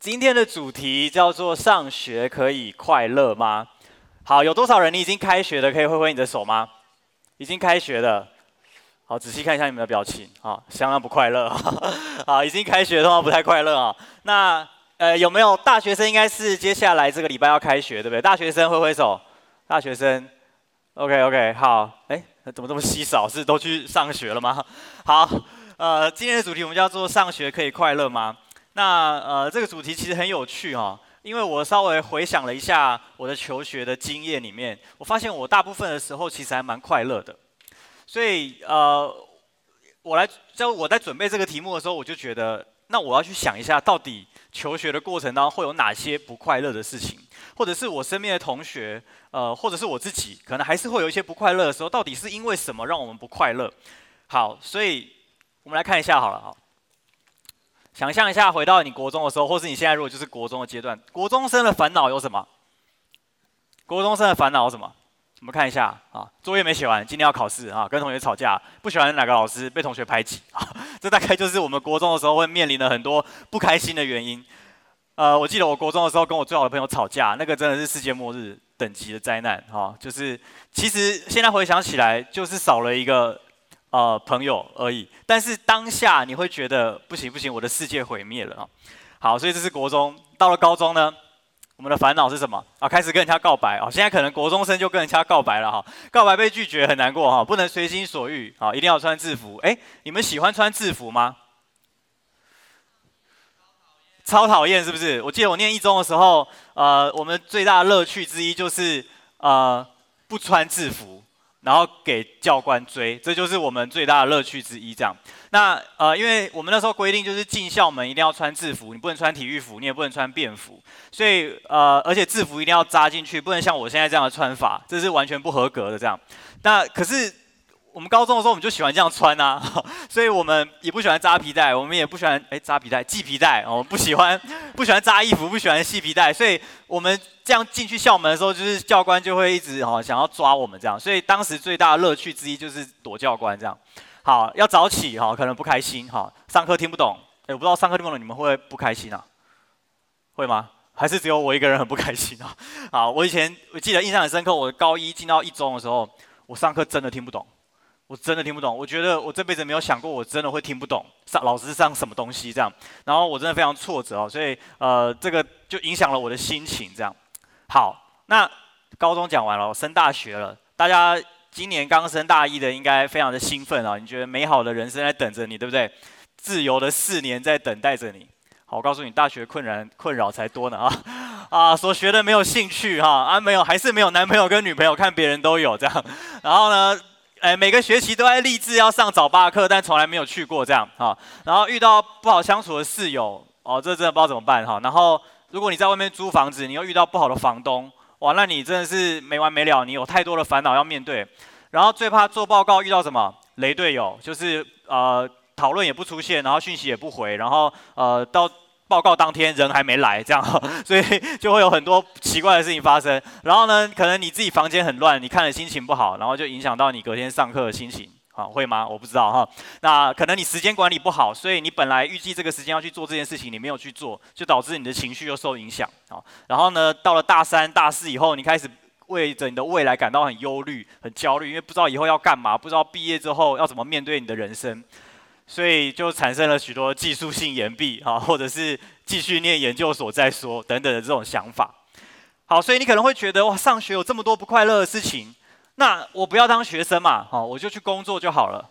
今天的主题叫做“上学可以快乐吗？”好，有多少人你已经开学了？可以挥挥你的手吗？已经开学了。好，仔细看一下你们的表情，啊，相当不快乐。好，已经开学的话不太快乐啊。那呃，有没有大学生？应该是接下来这个礼拜要开学，对不对？大学生挥挥手。大学生，OK OK，好。哎，怎么这么稀少？是都去上学了吗？好，呃，今天的主题我们叫做“上学可以快乐吗？”那呃，这个主题其实很有趣哈、哦，因为我稍微回想了一下我的求学的经验里面，我发现我大部分的时候其实还蛮快乐的。所以呃，我来在我在准备这个题目的时候，我就觉得，那我要去想一下，到底求学的过程当中会有哪些不快乐的事情，或者是我身边的同学，呃，或者是我自己，可能还是会有一些不快乐的时候，到底是因为什么让我们不快乐？好，所以我们来看一下好了哈。想象一下，回到你国中的时候，或是你现在如果就是国中的阶段，国中生的烦恼有什么？国中生的烦恼有什么？我们看一下啊，作业没写完，今天要考试啊，跟同学吵架，不喜欢哪个老师，被同学排挤啊，这大概就是我们国中的时候会面临的很多不开心的原因。呃，我记得我国中的时候跟我最好的朋友吵架，那个真的是世界末日等级的灾难哈，就是其实现在回想起来，就是少了一个。呃，朋友而已。但是当下你会觉得不行不行，我的世界毁灭了啊！好，所以这是国中。到了高中呢，我们的烦恼是什么啊？开始跟人家告白啊！现在可能国中生就跟人家告白了哈。告白被拒绝很难过哈，不能随心所欲啊，一定要穿制服。哎，你们喜欢穿制服吗？超讨厌是不是？我记得我念一中的时候，呃，我们最大的乐趣之一就是呃，不穿制服。然后给教官追，这就是我们最大的乐趣之一。这样，那呃，因为我们那时候规定就是进校门一定要穿制服，你不能穿体育服，你也不能穿便服，所以呃，而且制服一定要扎进去，不能像我现在这样的穿法，这是完全不合格的。这样，那可是。我们高中的时候，我们就喜欢这样穿啊，所以我们也不喜欢扎皮带，我们也不喜欢哎扎皮带系皮带，我们不喜欢 不喜欢扎衣服，不喜欢系皮带，所以我们这样进去校门的时候，就是教官就会一直哈想要抓我们这样，所以当时最大的乐趣之一就是躲教官这样。好，要早起哈，可能不开心哈，上课听不懂，哎，我不知道上课听不懂你们会不开心啊？会吗？还是只有我一个人很不开心啊？好，我以前我记得印象很深刻，我高一进到一中的时候，我上课真的听不懂。我真的听不懂，我觉得我这辈子没有想过，我真的会听不懂上老师上什么东西这样，然后我真的非常挫折哦，所以呃，这个就影响了我的心情这样。好，那高中讲完了，我升大学了，大家今年刚升大一的应该非常的兴奋啊，你觉得美好的人生在等着你，对不对？自由的四年在等待着你。好，我告诉你，大学困难困扰才多呢啊 啊，所学的没有兴趣哈啊，没有还是没有男朋友跟女朋友，看别人都有这样，然后呢？哎，每个学期都在立志要上早八课，但从来没有去过这样哈。然后遇到不好相处的室友，哦，这真的不知道怎么办哈。然后如果你在外面租房子，你又遇到不好的房东，哇，那你真的是没完没了，你有太多的烦恼要面对。然后最怕做报告遇到什么雷队友，就是呃讨论也不出现，然后讯息也不回，然后呃到。报告当天人还没来，这样，所以 就会有很多奇怪的事情发生。然后呢，可能你自己房间很乱，你看了心情不好，然后就影响到你隔天上课的心情，啊，会吗？我不知道哈。那可能你时间管理不好，所以你本来预计这个时间要去做这件事情，你没有去做，就导致你的情绪又受影响。啊，然后呢，到了大三、大四以后，你开始为着你的未来感到很忧虑、很焦虑，因为不知道以后要干嘛，不知道毕业之后要怎么面对你的人生。所以就产生了许多技术性延毕啊，或者是继续念研究所再说等等的这种想法。好，所以你可能会觉得哇，上学有这么多不快乐的事情，那我不要当学生嘛，好，我就去工作就好了。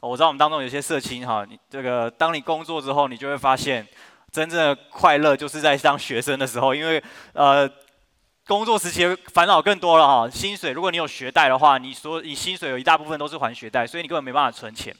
我知道我们当中有些社青哈，你这个当你工作之后，你就会发现真正的快乐就是在当学生的时候，因为呃，工作时期烦恼更多了哈。薪水，如果你有学贷的话，你说你薪水有一大部分都是还学贷，所以你根本没办法存钱。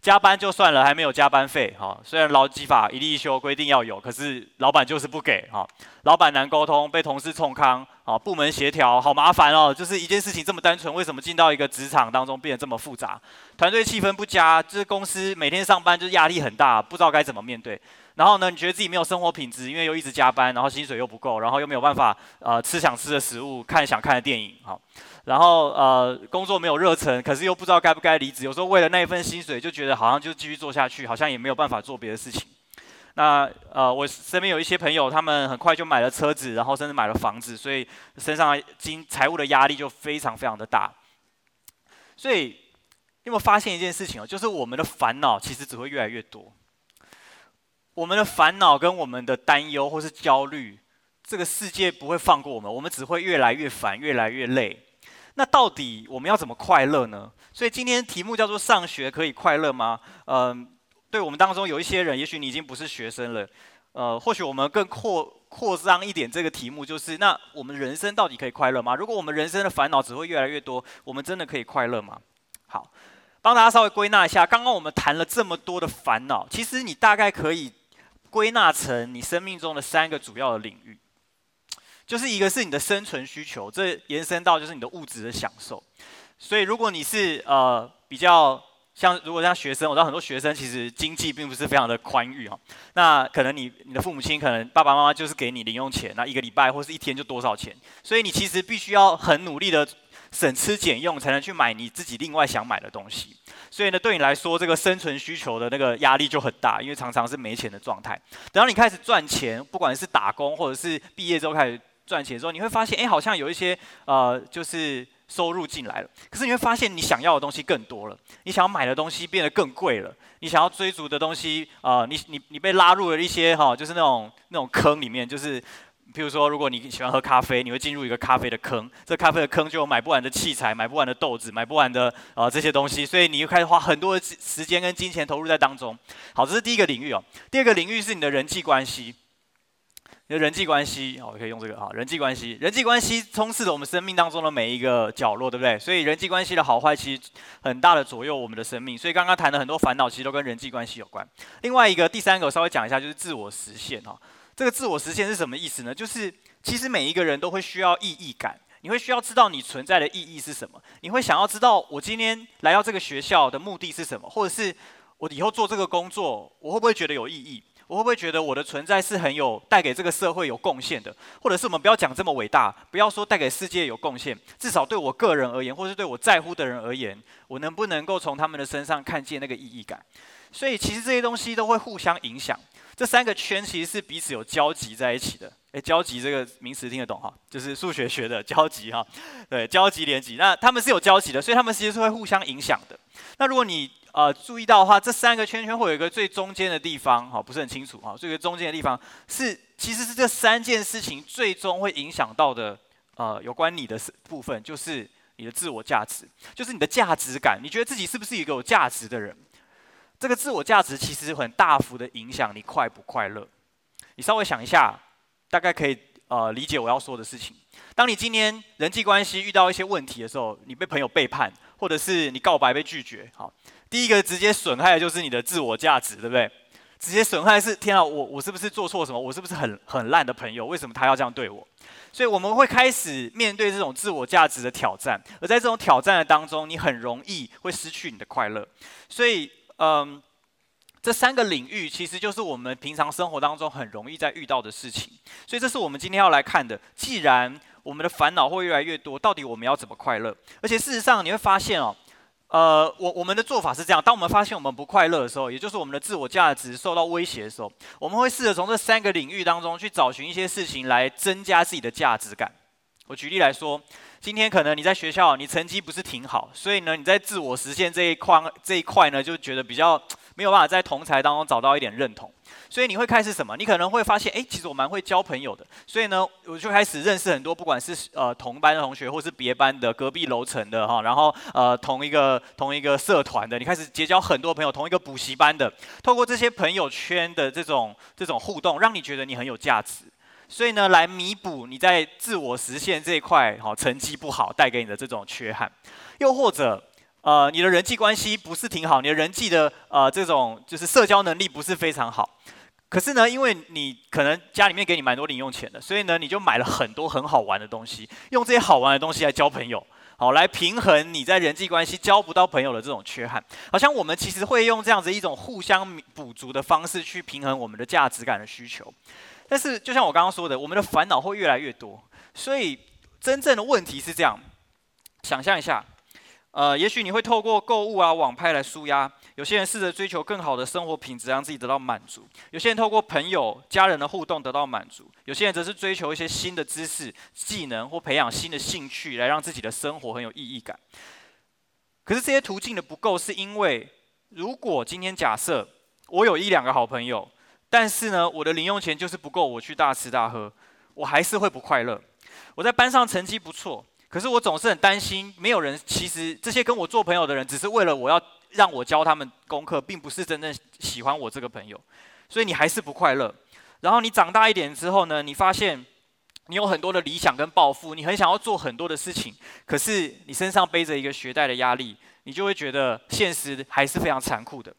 加班就算了，还没有加班费哈。虽然劳基法一例一休规定要有，可是老板就是不给哈。老板难沟通，被同事冲康，啊，部门协调好麻烦哦。就是一件事情这么单纯，为什么进到一个职场当中变得这么复杂？团队气氛不佳，就是公司每天上班就是压力很大，不知道该怎么面对。然后呢，你觉得自己没有生活品质，因为又一直加班，然后薪水又不够，然后又没有办法呃吃想吃的食物，看想看的电影哈。然后呃，工作没有热忱，可是又不知道该不该离职。有时候为了那一份薪水，就觉得好像就继续做下去，好像也没有办法做别的事情。那呃，我身边有一些朋友，他们很快就买了车子，然后甚至买了房子，所以身上经财务的压力就非常非常的大。所以，你有没有发现一件事情哦？就是我们的烦恼其实只会越来越多。我们的烦恼跟我们的担忧或是焦虑，这个世界不会放过我们，我们只会越来越烦，越来越累。那到底我们要怎么快乐呢？所以今天题目叫做“上学可以快乐吗？”嗯。对我们当中有一些人，也许你已经不是学生了，呃，或许我们更扩扩张一点这个题目，就是那我们人生到底可以快乐吗？如果我们人生的烦恼只会越来越多，我们真的可以快乐吗？好，帮大家稍微归纳一下，刚刚我们谈了这么多的烦恼，其实你大概可以归纳成你生命中的三个主要的领域，就是一个是你的生存需求，这延伸到就是你的物质的享受，所以如果你是呃比较。像如果像学生，我知道很多学生其实经济并不是非常的宽裕哈。那可能你你的父母亲可能爸爸妈妈就是给你零用钱，那一个礼拜或是一天就多少钱，所以你其实必须要很努力的省吃俭用，才能去买你自己另外想买的东西。所以呢，对你来说这个生存需求的那个压力就很大，因为常常是没钱的状态。等到你开始赚钱，不管是打工或者是毕业之后开始赚钱之后，你会发现，哎，好像有一些呃，就是。收入进来了，可是你会发现你想要的东西更多了，你想要买的东西变得更贵了，你想要追逐的东西啊、你你你被拉入了一些哈、就是那种那种坑里面，就是譬如说，如果你喜欢喝咖啡，你会进入一个咖啡的坑，这咖啡的坑就有买不完的器材，买不完的豆子，买不完的啊、呃、这些东西，所以你又开始花很多的时间跟金钱投入在当中。好，这是第一个领域哦，第二个领域是你的人际关系。你的人际关系，好，可以用这个哈，人际关系，人际关系充斥着我们生命当中的每一个角落，对不对？所以人际关系的好坏，其实很大的左右我们的生命。所以刚刚谈的很多烦恼，其实都跟人际关系有关。另外一个，第三个，我稍微讲一下，就是自我实现哈。这个自我实现是什么意思呢？就是其实每一个人都会需要意义感，你会需要知道你存在的意义是什么，你会想要知道我今天来到这个学校的目的是什么，或者是我以后做这个工作，我会不会觉得有意义？我会不会觉得我的存在是很有带给这个社会有贡献的？或者是我们不要讲这么伟大，不要说带给世界有贡献，至少对我个人而言，或是对我在乎的人而言，我能不能够从他们的身上看见那个意义感？所以其实这些东西都会互相影响。这三个圈其实是彼此有交集在一起的。诶，交集这个名词听得懂哈？就是数学学的交集哈。对，交集连集，那他们是有交集的，所以他们其实是会互相影响的。那如果你呃，注意到的话，这三个圈圈会有一个最中间的地方，哈，不是很清楚哈。这个中间的地方是，其实是这三件事情最终会影响到的，呃，有关你的部分，就是你的自我价值，就是你的价值感。你觉得自己是不是一个有价值的人？这个自我价值其实很大幅的影响你快不快乐。你稍微想一下，大概可以呃理解我要说的事情。当你今天人际关系遇到一些问题的时候，你被朋友背叛，或者是你告白被拒绝，好。第一个直接损害的就是你的自我价值，对不对？直接损害是天啊，我我是不是做错什么？我是不是很很烂的朋友？为什么他要这样对我？所以我们会开始面对这种自我价值的挑战，而在这种挑战的当中，你很容易会失去你的快乐。所以，嗯，这三个领域其实就是我们平常生活当中很容易在遇到的事情。所以，这是我们今天要来看的。既然我们的烦恼会越来越多，到底我们要怎么快乐？而且事实上，你会发现哦。呃，我我们的做法是这样：当我们发现我们不快乐的时候，也就是我们的自我价值受到威胁的时候，我们会试着从这三个领域当中去找寻一些事情来增加自己的价值感。我举例来说，今天可能你在学校你成绩不是挺好，所以呢，你在自我实现这一块这一块呢，就觉得比较没有办法在同才当中找到一点认同。所以你会开始什么？你可能会发现，诶，其实我蛮会交朋友的。所以呢，我就开始认识很多，不管是呃同班的同学，或是别班的、隔壁楼层的哈，然后呃同一个同一个社团的，你开始结交很多朋友，同一个补习班的。透过这些朋友圈的这种这种互动，让你觉得你很有价值。所以呢，来弥补你在自我实现这一块哈成绩不好带给你的这种缺憾。又或者，呃，你的人际关系不是挺好，你的人际的呃这种就是社交能力不是非常好。可是呢，因为你可能家里面给你蛮多零用钱的，所以呢，你就买了很多很好玩的东西，用这些好玩的东西来交朋友，好来平衡你在人际关系交不到朋友的这种缺憾。好像我们其实会用这样子一种互相补足的方式去平衡我们的价值感的需求。但是就像我刚刚说的，我们的烦恼会越来越多，所以真正的问题是这样：想象一下，呃，也许你会透过购物啊、网拍来舒压。有些人试着追求更好的生活品质，让自己得到满足；有些人透过朋友、家人的互动得到满足；有些人则是追求一些新的知识、技能或培养新的兴趣，来让自己的生活很有意义感。可是这些途径的不够，是因为如果今天假设我有一两个好朋友，但是呢，我的零用钱就是不够我去大吃大喝，我还是会不快乐。我在班上成绩不错。可是我总是很担心，没有人，其实这些跟我做朋友的人，只是为了我要让我教他们功课，并不是真正喜欢我这个朋友，所以你还是不快乐。然后你长大一点之后呢，你发现你有很多的理想跟抱负，你很想要做很多的事情，可是你身上背着一个学贷的压力，你就会觉得现实还是非常残酷的。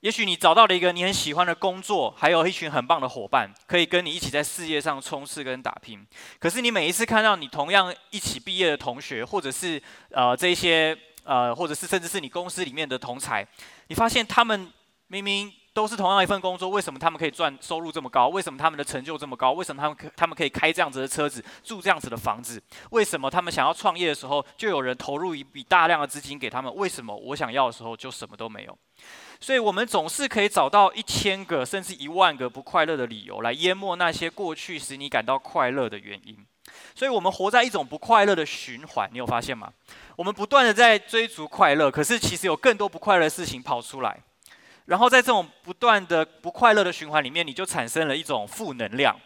也许你找到了一个你很喜欢的工作，还有一群很棒的伙伴，可以跟你一起在事业上冲刺跟打拼。可是你每一次看到你同样一起毕业的同学，或者是呃这些呃，或者是甚至是你公司里面的同才，你发现他们明明都是同样一份工作，为什么他们可以赚收入这么高？为什么他们的成就这么高？为什么他们可他们可以开这样子的车子，住这样子的房子？为什么他们想要创业的时候，就有人投入一笔大量的资金给他们？为什么我想要的时候就什么都没有？所以，我们总是可以找到一千个甚至一万个不快乐的理由，来淹没那些过去使你感到快乐的原因。所以，我们活在一种不快乐的循环。你有发现吗？我们不断的在追逐快乐，可是其实有更多不快乐的事情跑出来。然后，在这种不断的不快乐的循环里面，你就产生了一种负能量。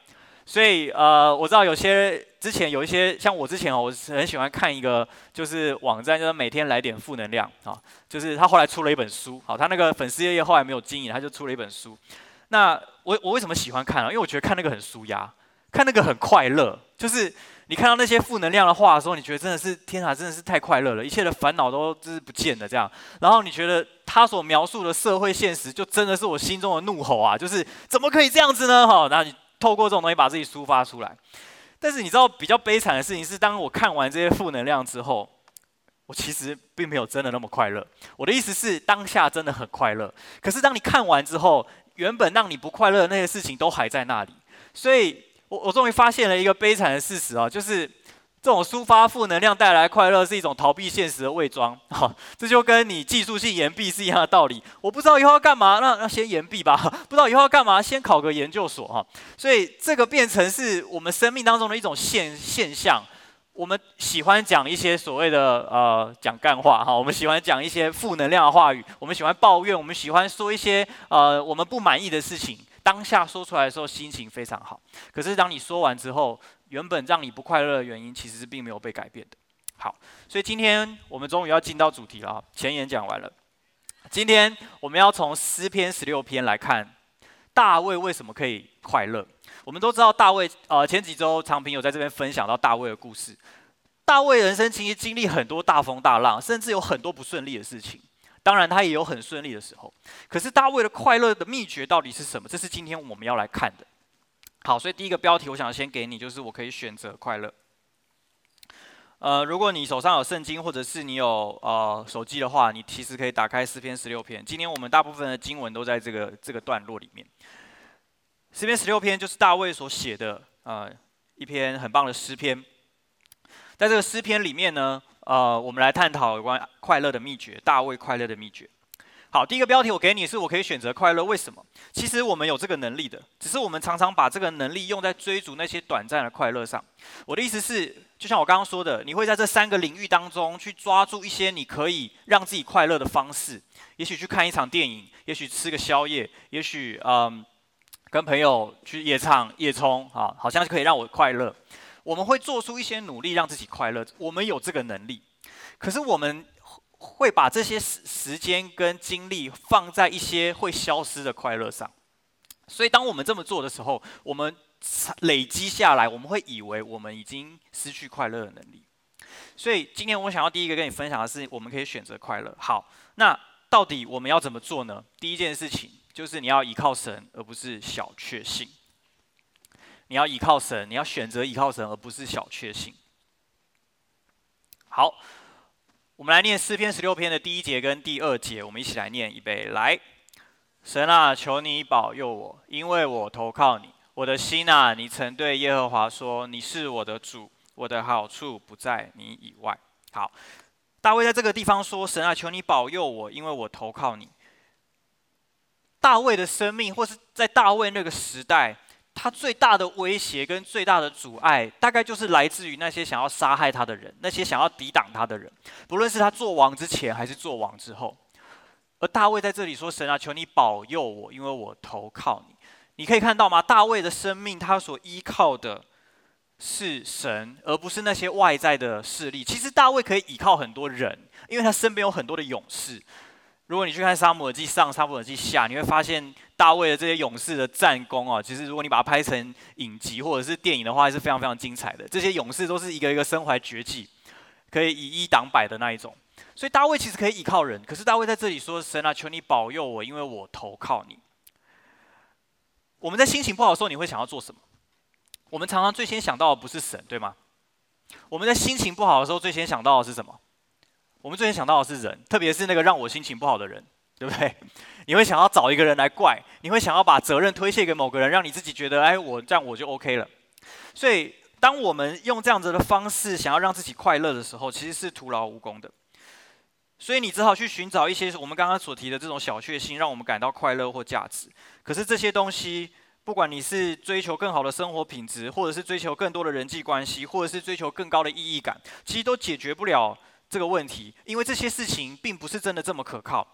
所以，呃，我知道有些。之前有一些像我之前哦，我是很喜欢看一个就是网站，就是每天来点负能量啊，就是他后来出了一本书，好，他那个粉丝页页后来没有经营，他就出了一本书。那我我为什么喜欢看啊？因为我觉得看那个很舒压，看那个很快乐。就是你看到那些负能量的话的时候，你觉得真的是天啊，真的是太快乐了，一切的烦恼都就是不见了这样。然后你觉得他所描述的社会现实，就真的是我心中的怒吼啊，就是怎么可以这样子呢？哈，那你透过这种东西把自己抒发出来。但是你知道比较悲惨的事情是，当我看完这些负能量之后，我其实并没有真的那么快乐。我的意思是，当下真的很快乐。可是当你看完之后，原本让你不快乐的那些事情都还在那里。所以我我终于发现了一个悲惨的事实啊，就是。这种抒发负能量带来快乐是一种逃避现实的伪装，好，这就跟你技术性延毕是一样的道理。我不知道以后要干嘛，那那先延毕吧。不知道以后要干嘛，先考个研究所哈。所以这个变成是我们生命当中的一种现现象。我们喜欢讲一些所谓的呃讲干话哈，我们喜欢讲一些负能量的话语，我们喜欢抱怨，我们喜欢说一些呃我们不满意的事情。当下说出来的时候心情非常好，可是当你说完之后，原本让你不快乐的原因，其实是并没有被改变的。好，所以今天我们终于要进到主题了！前言讲完了，今天我们要从诗篇十六篇来看大卫为什么可以快乐。我们都知道大卫，呃，前几周长平有在这边分享到大卫的故事。大卫人生其实经历很多大风大浪，甚至有很多不顺利的事情。当然，他也有很顺利的时候。可是大卫的快乐的秘诀到底是什么？这是今天我们要来看的。好，所以第一个标题我想先给你，就是我可以选择快乐。呃，如果你手上有圣经，或者是你有呃手机的话，你其实可以打开诗篇十六篇。今天我们大部分的经文都在这个这个段落里面。诗篇十六篇就是大卫所写的呃一篇很棒的诗篇。在这个诗篇里面呢，呃，我们来探讨有关快乐的秘诀，大卫快乐的秘诀。好，第一个标题我给你是我可以选择快乐，为什么？其实我们有这个能力的，只是我们常常把这个能力用在追逐那些短暂的快乐上。我的意思是，就像我刚刚说的，你会在这三个领域当中去抓住一些你可以让自己快乐的方式，也许去看一场电影，也许吃个宵夜，也许嗯跟朋友去夜唱夜冲啊，好像是可以让我快乐。我们会做出一些努力让自己快乐，我们有这个能力，可是我们。会把这些时时间跟精力放在一些会消失的快乐上，所以当我们这么做的时候，我们累积下来，我们会以为我们已经失去快乐的能力。所以今天我想要第一个跟你分享的是，我们可以选择快乐。好，那到底我们要怎么做呢？第一件事情就是你要依靠神，而不是小确幸。你要依靠神，你要选择依靠神，而不是小确幸。好。我们来念诗篇十六篇的第一节跟第二节，我们一起来念，一备来。神啊，求你保佑我，因为我投靠你。我的心啊，你曾对耶和华说：“你是我的主，我的好处不在你以外。”好，大卫在这个地方说：“神啊，求你保佑我，因为我投靠你。”大卫的生命，或是在大卫那个时代，他最大的威胁跟最大的阻碍，大概就是来自于那些想要杀害他的人，那些想要抵挡他的人，不论是他做王之前，还是做王之后。而大卫在这里说：“神啊，求你保佑我，因为我投靠你。”你可以看到吗？大卫的生命，他所依靠的是神，而不是那些外在的势力。其实大卫可以依靠很多人，因为他身边有很多的勇士。如果你去看《撒母耳记上》《撒母耳记下》，你会发现大卫的这些勇士的战功啊，其实如果你把它拍成影集或者是电影的话，是非常非常精彩的。这些勇士都是一个一个身怀绝技，可以以一挡百的那一种。所以大卫其实可以依靠人，可是大卫在这里说：“神啊，求你保佑我，因为我投靠你。”我们在心情不好的时候，你会想要做什么？我们常常最先想到的不是神，对吗？我们在心情不好的时候，最先想到的是什么？我们最先想到的是人，特别是那个让我心情不好的人，对不对？你会想要找一个人来怪，你会想要把责任推卸给某个人，让你自己觉得，哎，我这样我就 OK 了。所以，当我们用这样子的方式想要让自己快乐的时候，其实是徒劳无功的。所以你只好去寻找一些我们刚刚所提的这种小确幸，让我们感到快乐或价值。可是这些东西，不管你是追求更好的生活品质，或者是追求更多的人际关系，或者是追求更高的意义感，其实都解决不了这个问题，因为这些事情并不是真的这么可靠。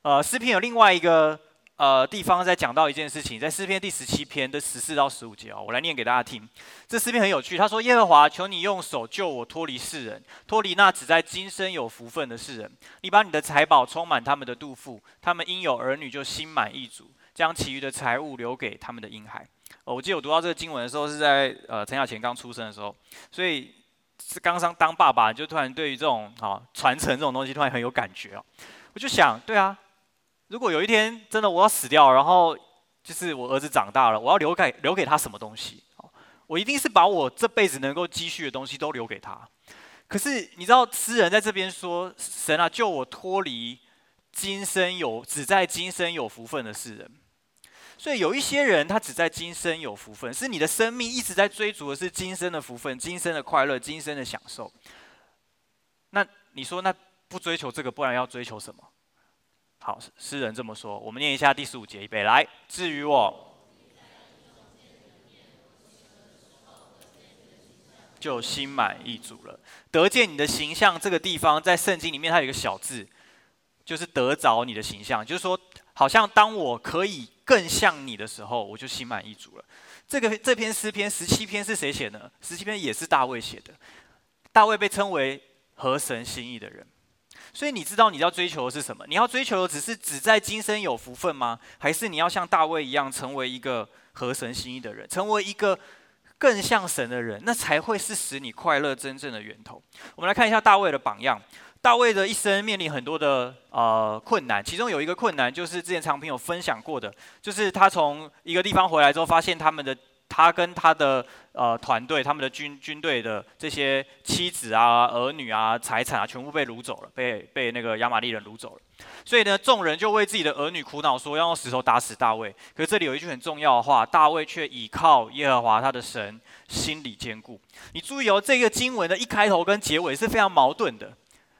呃，诗篇有另外一个。呃，地方在讲到一件事情，在诗篇第十七篇的十四到十五节哦，我来念给大家听。这诗篇很有趣，他说：“耶和华，求你用手救我脱离世人，脱离那只在今生有福分的世人。你把你的财宝充满他们的肚腹，他们因有儿女就心满意足，将其余的财物留给他们的婴孩。”哦，我记得我读到这个经文的时候是在呃陈小钱刚出生的时候，所以是刚刚当爸爸，就突然对于这种啊传承这种东西突然很有感觉哦。我就想，对啊。如果有一天真的我要死掉，然后就是我儿子长大了，我要留给留给他什么东西？我一定是把我这辈子能够积蓄的东西都留给他。可是你知道，诗人在这边说：“神啊，救我脱离今生有只在今生有福分的世人。”所以有一些人他只在今生有福分，是你的生命一直在追逐的是今生的福分、今生的快乐、今生的享受。那你说，那不追求这个，不然要追求什么？好，诗人这么说。我们念一下第十五节，预备来。至于我，就心满意足了。得见你的形象，这个地方在圣经里面，它有一个小字，就是得着你的形象。就是说，好像当我可以更像你的时候，我就心满意足了。这个这篇诗篇十七篇是谁写的？十七篇也是大卫写的。大卫被称为合神心意的人。所以你知道你要追求的是什么？你要追求的只是只在今生有福分吗？还是你要像大卫一样成为一个合神心意的人，成为一个更像神的人？那才会是使你快乐真正的源头。我们来看一下大卫的榜样。大卫的一生面临很多的呃困难，其中有一个困难就是之前长平有分享过的，就是他从一个地方回来之后，发现他们的。他跟他的呃团队，他们的军军队的这些妻子啊、儿女啊、财产啊，全部被掳走了，被被那个亚玛力人掳走了。所以呢，众人就为自己的儿女苦恼，说要用石头打死大卫。可是这里有一句很重要的话：大卫却倚靠耶和华他的神，心里坚固。你注意哦，这个经文的一开头跟结尾是非常矛盾的。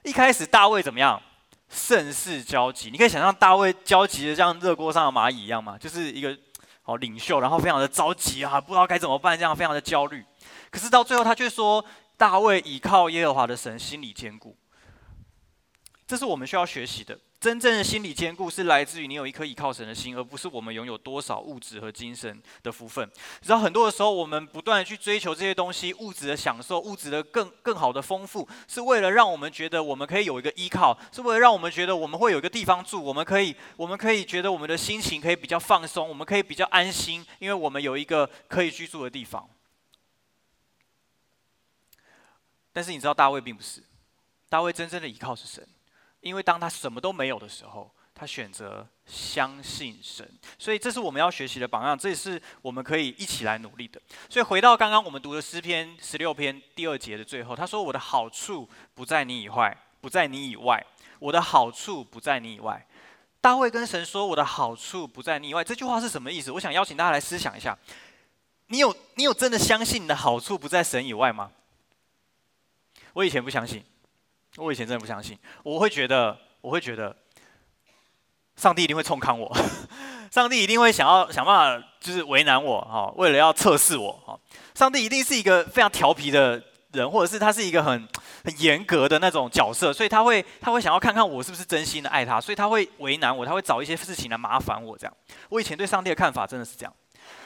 一开始大卫怎么样？甚是焦急。你可以想象大卫焦急的像热锅上的蚂蚁一样嘛？就是一个。哦，领袖，然后非常的着急啊，不知道该怎么办，这样非常的焦虑。可是到最后，他却说：“大卫倚靠耶和华的神，心理坚固。”这是我们需要学习的。真正的心理坚固是来自于你有一颗依靠神的心，而不是我们拥有多少物质和精神的福分。你知道很多的时候，我们不断的去追求这些东西，物质的享受，物质的更 更好的丰富，是为了让我们觉得我们可以有一个依靠，是为了让我们觉得我们会有一个地方住，我们可以我们可以觉得我们的心情可以比较放松，我们可以比较安心，因为我们有一个可以居住的地方。但是你知道大卫并不是，大卫真正的依靠是神。因为当他什么都没有的时候，他选择相信神，所以这是我们要学习的榜样，这也是我们可以一起来努力的。所以回到刚刚我们读的诗篇十六篇第二节的最后，他说：“我的好处不在你以外，不在你以外，我的好处不在你以外。”大卫跟神说：“我的好处不在你以外。”这句话是什么意思？我想邀请大家来思想一下。你有你有真的相信你的好处不在神以外吗？我以前不相信。我以前真的不相信，我会觉得，我会觉得，上帝一定会冲康我，上帝一定会想要想办法，就是为难我哈，为了要测试我哈，上帝一定是一个非常调皮的人，或者是他是一个很很严格的那种角色，所以他会他会想要看看我是不是真心的爱他，所以他会为难我，他会找一些事情来麻烦我这样。我以前对上帝的看法真的是这样，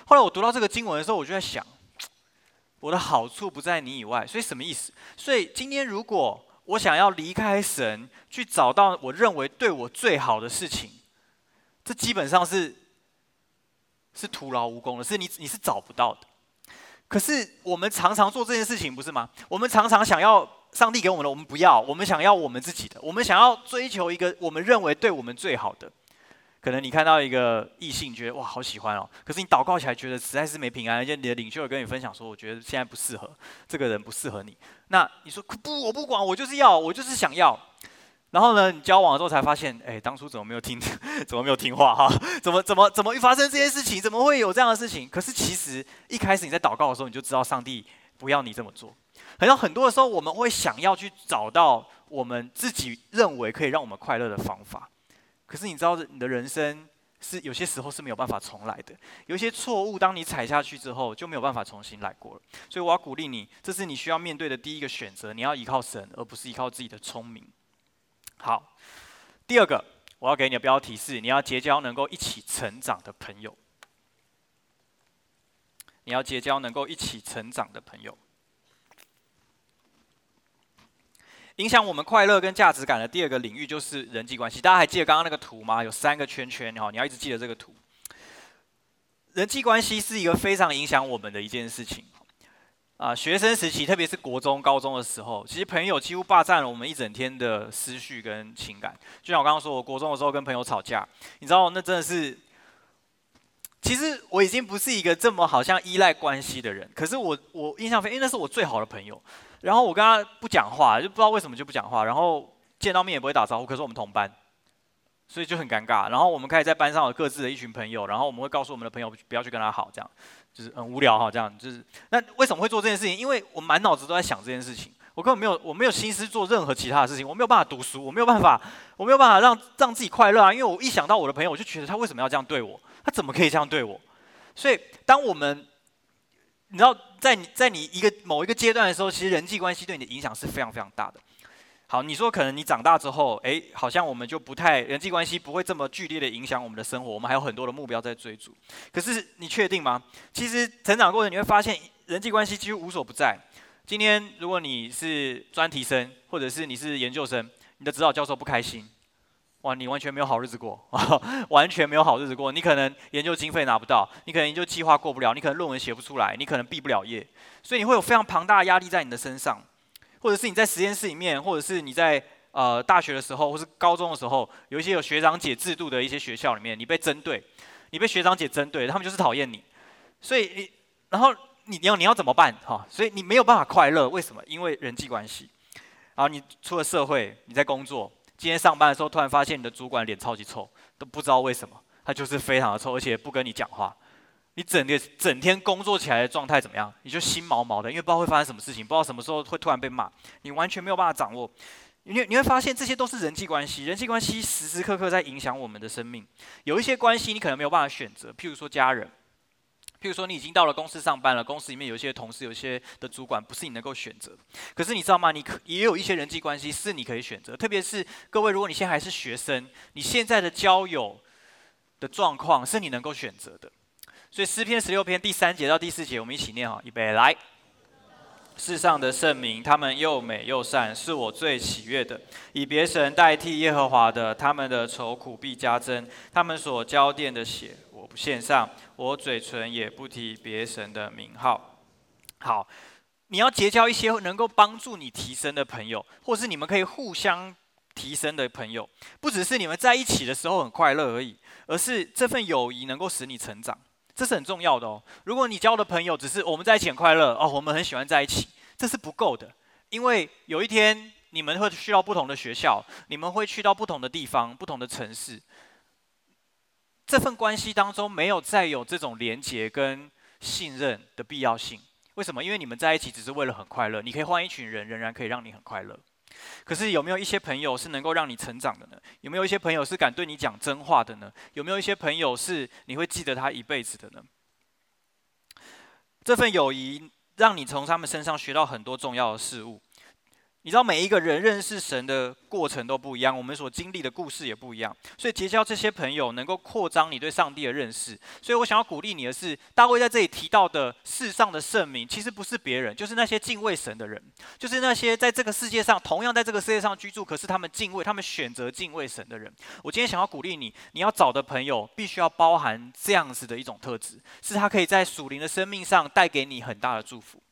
后来我读到这个经文的时候，我就在想。我的好处不在你以外，所以什么意思？所以今天如果我想要离开神，去找到我认为对我最好的事情，这基本上是是徒劳无功的，是你你是找不到的。可是我们常常做这件事情，不是吗？我们常常想要上帝给我们的，我们不要；我们想要我们自己的，我们想要追求一个我们认为对我们最好的。可能你看到一个异性，觉得哇好喜欢哦，可是你祷告起来觉得实在是没平安，而且你的领袖有跟你分享说，我觉得现在不适合，这个人不适合你。那你说不，我不管，我就是要，我就是想要。然后呢，你交往的时候才发现，哎，当初怎么没有听，怎么没有听话哈？怎么怎么怎么会发生这些事情？怎么会有这样的事情？可是其实一开始你在祷告的时候，你就知道上帝不要你这么做。好像很多的时候，我们会想要去找到我们自己认为可以让我们快乐的方法。可是你知道，你的人生是有些时候是没有办法重来的。有一些错误，当你踩下去之后，就没有办法重新来过了。所以我要鼓励你，这是你需要面对的第一个选择。你要依靠神，而不是依靠自己的聪明。好，第二个我要给你的标题是：你要结交能够一起成长的朋友。你要结交能够一起成长的朋友。影响我们快乐跟价值感的第二个领域就是人际关系。大家还记得刚刚那个图吗？有三个圈圈哈，你要一直记得这个图。人际关系是一个非常影响我们的一件事情啊。学生时期，特别是国中、高中的时候，其实朋友几乎霸占了我们一整天的思绪跟情感。就像我刚刚说，我国中的时候跟朋友吵架，你知道，那真的是，其实我已经不是一个这么好像依赖关系的人。可是我我印象非，因为那是我最好的朋友。然后我跟他不讲话，就不知道为什么就不讲话。然后见到面也不会打招呼，可是我们同班，所以就很尴尬。然后我们开始在班上有各自的一群朋友，然后我们会告诉我们的朋友不要去跟他好，这样就是很无聊哈。这样就是那为什么会做这件事情？因为我满脑子都在想这件事情，我根本没有我没有心思做任何其他的事情，我没有办法读书，我没有办法我没有办法让让自己快乐啊。因为我一想到我的朋友，我就觉得他为什么要这样对我？他怎么可以这样对我？所以当我们你知道，在你在你一个某一个阶段的时候，其实人际关系对你的影响是非常非常大的。好，你说可能你长大之后，诶，好像我们就不太人际关系不会这么剧烈的影响我们的生活，我们还有很多的目标在追逐。可是你确定吗？其实成长过程你会发现，人际关系几乎无所不在。今天如果你是专题生，或者是你是研究生，你的指导教授不开心。哇，你完全没有好日子过，完全没有好日子过。你可能研究经费拿不到，你可能研究计划过不了，你可能论文写不出来，你可能毕不了业，所以你会有非常庞大的压力在你的身上，或者是你在实验室里面，或者是你在呃大学的时候，或是高中的时候，有一些有学长姐制度的一些学校里面，你被针对，你被学长姐针对，他们就是讨厌你，所以你然后你你要你要怎么办哈？所以你没有办法快乐，为什么？因为人际关系。然后你出了社会，你在工作。今天上班的时候，突然发现你的主管脸超级臭，都不知道为什么，他就是非常的臭，而且不跟你讲话。你整个整天工作起来的状态怎么样？你就心毛毛的，因为不知道会发生什么事情，不知道什么时候会突然被骂，你完全没有办法掌握。你你会发现这些都是人际关系，人际关系时时刻刻在影响我们的生命。有一些关系你可能没有办法选择，譬如说家人。譬如说，你已经到了公司上班了，公司里面有一些同事，有一些的主管不是你能够选择。可是你知道吗？你可也有一些人际关系是你可以选择。特别是各位，如果你现在还是学生，你现在的交友的状况是你能够选择的。所以诗篇十六篇第三节到第四节，我们一起念哈，预备来。世上的圣民，他们又美又善，是我最喜悦的。以别神代替耶和华的，他们的愁苦必加增。他们所浇奠的血，不献上。我嘴唇也不提别神的名号。好，你要结交一些能够帮助你提升的朋友，或是你们可以互相提升的朋友。不只是你们在一起的时候很快乐而已，而是这份友谊能够使你成长，这是很重要的哦。如果你交的朋友只是我们在一起很快乐哦，我们很喜欢在一起，这是不够的，因为有一天你们会去到不同的学校，你们会去到不同的地方、不同的城市。这份关系当中没有再有这种连结跟信任的必要性。为什么？因为你们在一起只是为了很快乐。你可以换一群人，仍然可以让你很快乐。可是有没有一些朋友是能够让你成长的呢？有没有一些朋友是敢对你讲真话的呢？有没有一些朋友是你会记得他一辈子的呢？这份友谊让你从他们身上学到很多重要的事物。你知道每一个人认识神的过程都不一样，我们所经历的故事也不一样，所以结交这些朋友能够扩张你对上帝的认识。所以我想要鼓励你的是，大卫在这里提到的世上的圣名，其实不是别人，就是那些敬畏神的人，就是那些在这个世界上同样在这个世界上居住，可是他们敬畏，他们选择敬畏神的人。我今天想要鼓励你，你要找的朋友必须要包含这样子的一种特质，是他可以在属灵的生命上带给你很大的祝福。